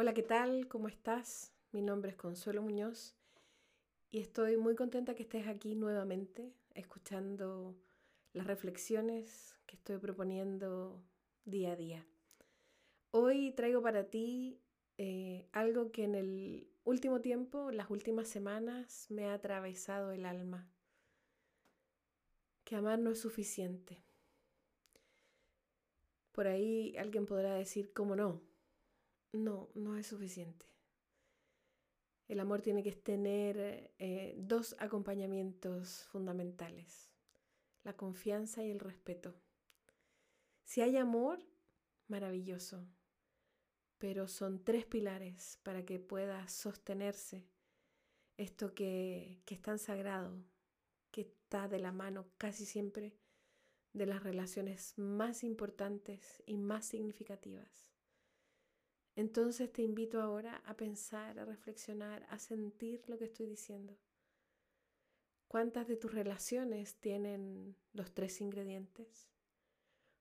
Hola, ¿qué tal? ¿Cómo estás? Mi nombre es Consuelo Muñoz y estoy muy contenta que estés aquí nuevamente escuchando las reflexiones que estoy proponiendo día a día. Hoy traigo para ti eh, algo que en el último tiempo, las últimas semanas, me ha atravesado el alma. Que amar no es suficiente. Por ahí alguien podrá decir, ¿cómo no? No, no es suficiente. El amor tiene que tener eh, dos acompañamientos fundamentales, la confianza y el respeto. Si hay amor, maravilloso, pero son tres pilares para que pueda sostenerse esto que, que es tan sagrado, que está de la mano casi siempre de las relaciones más importantes y más significativas. Entonces te invito ahora a pensar, a reflexionar, a sentir lo que estoy diciendo. ¿Cuántas de tus relaciones tienen los tres ingredientes?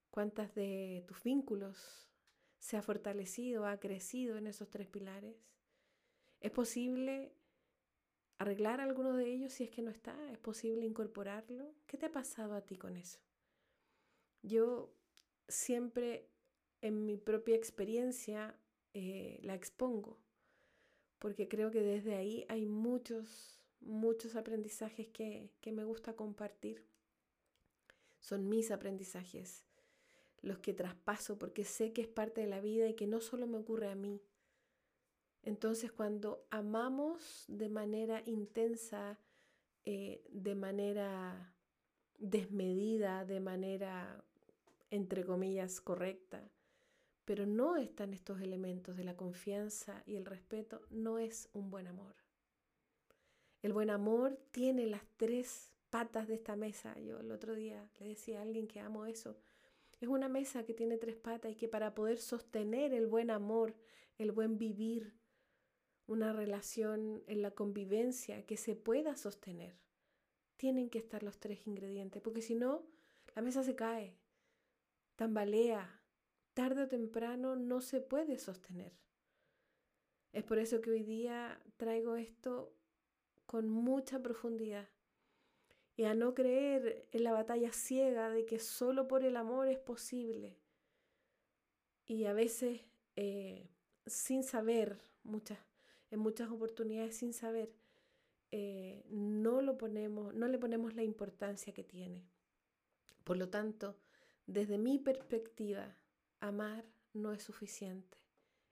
¿Cuántas de tus vínculos se ha fortalecido, ha crecido en esos tres pilares? ¿Es posible arreglar alguno de ellos si es que no está? ¿Es posible incorporarlo? ¿Qué te ha pasado a ti con eso? Yo siempre en mi propia experiencia eh, la expongo, porque creo que desde ahí hay muchos, muchos aprendizajes que, que me gusta compartir. Son mis aprendizajes, los que traspaso porque sé que es parte de la vida y que no solo me ocurre a mí. Entonces cuando amamos de manera intensa, eh, de manera desmedida, de manera, entre comillas, correcta, pero no están estos elementos de la confianza y el respeto, no es un buen amor. El buen amor tiene las tres patas de esta mesa. Yo el otro día le decía a alguien que amo eso. Es una mesa que tiene tres patas y que para poder sostener el buen amor, el buen vivir, una relación en la convivencia que se pueda sostener, tienen que estar los tres ingredientes, porque si no, la mesa se cae, tambalea, tarde o temprano no se puede sostener. Es por eso que hoy día traigo esto con mucha profundidad y a no creer en la batalla ciega de que solo por el amor es posible. Y a veces eh, sin saber, muchas, en muchas oportunidades sin saber, eh, no lo ponemos, no le ponemos la importancia que tiene. Por lo tanto, desde mi perspectiva, amar no es suficiente.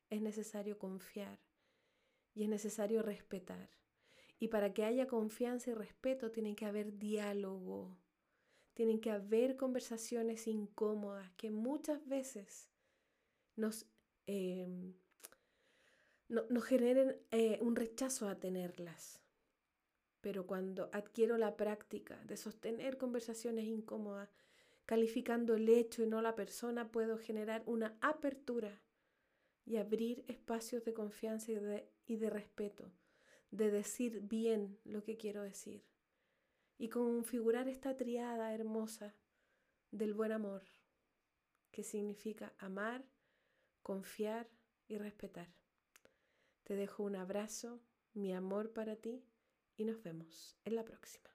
Es necesario confiar y es necesario respetar. Y para que haya confianza y respeto tiene que haber diálogo, tienen que haber conversaciones incómodas que muchas veces nos, em, nos generen eh, un rechazo a tenerlas. Pero cuando adquiero la práctica de sostener conversaciones incómodas, Calificando el hecho y no la persona, puedo generar una apertura y abrir espacios de confianza y de, y de respeto, de decir bien lo que quiero decir y configurar esta triada hermosa del buen amor, que significa amar, confiar y respetar. Te dejo un abrazo, mi amor para ti y nos vemos en la próxima.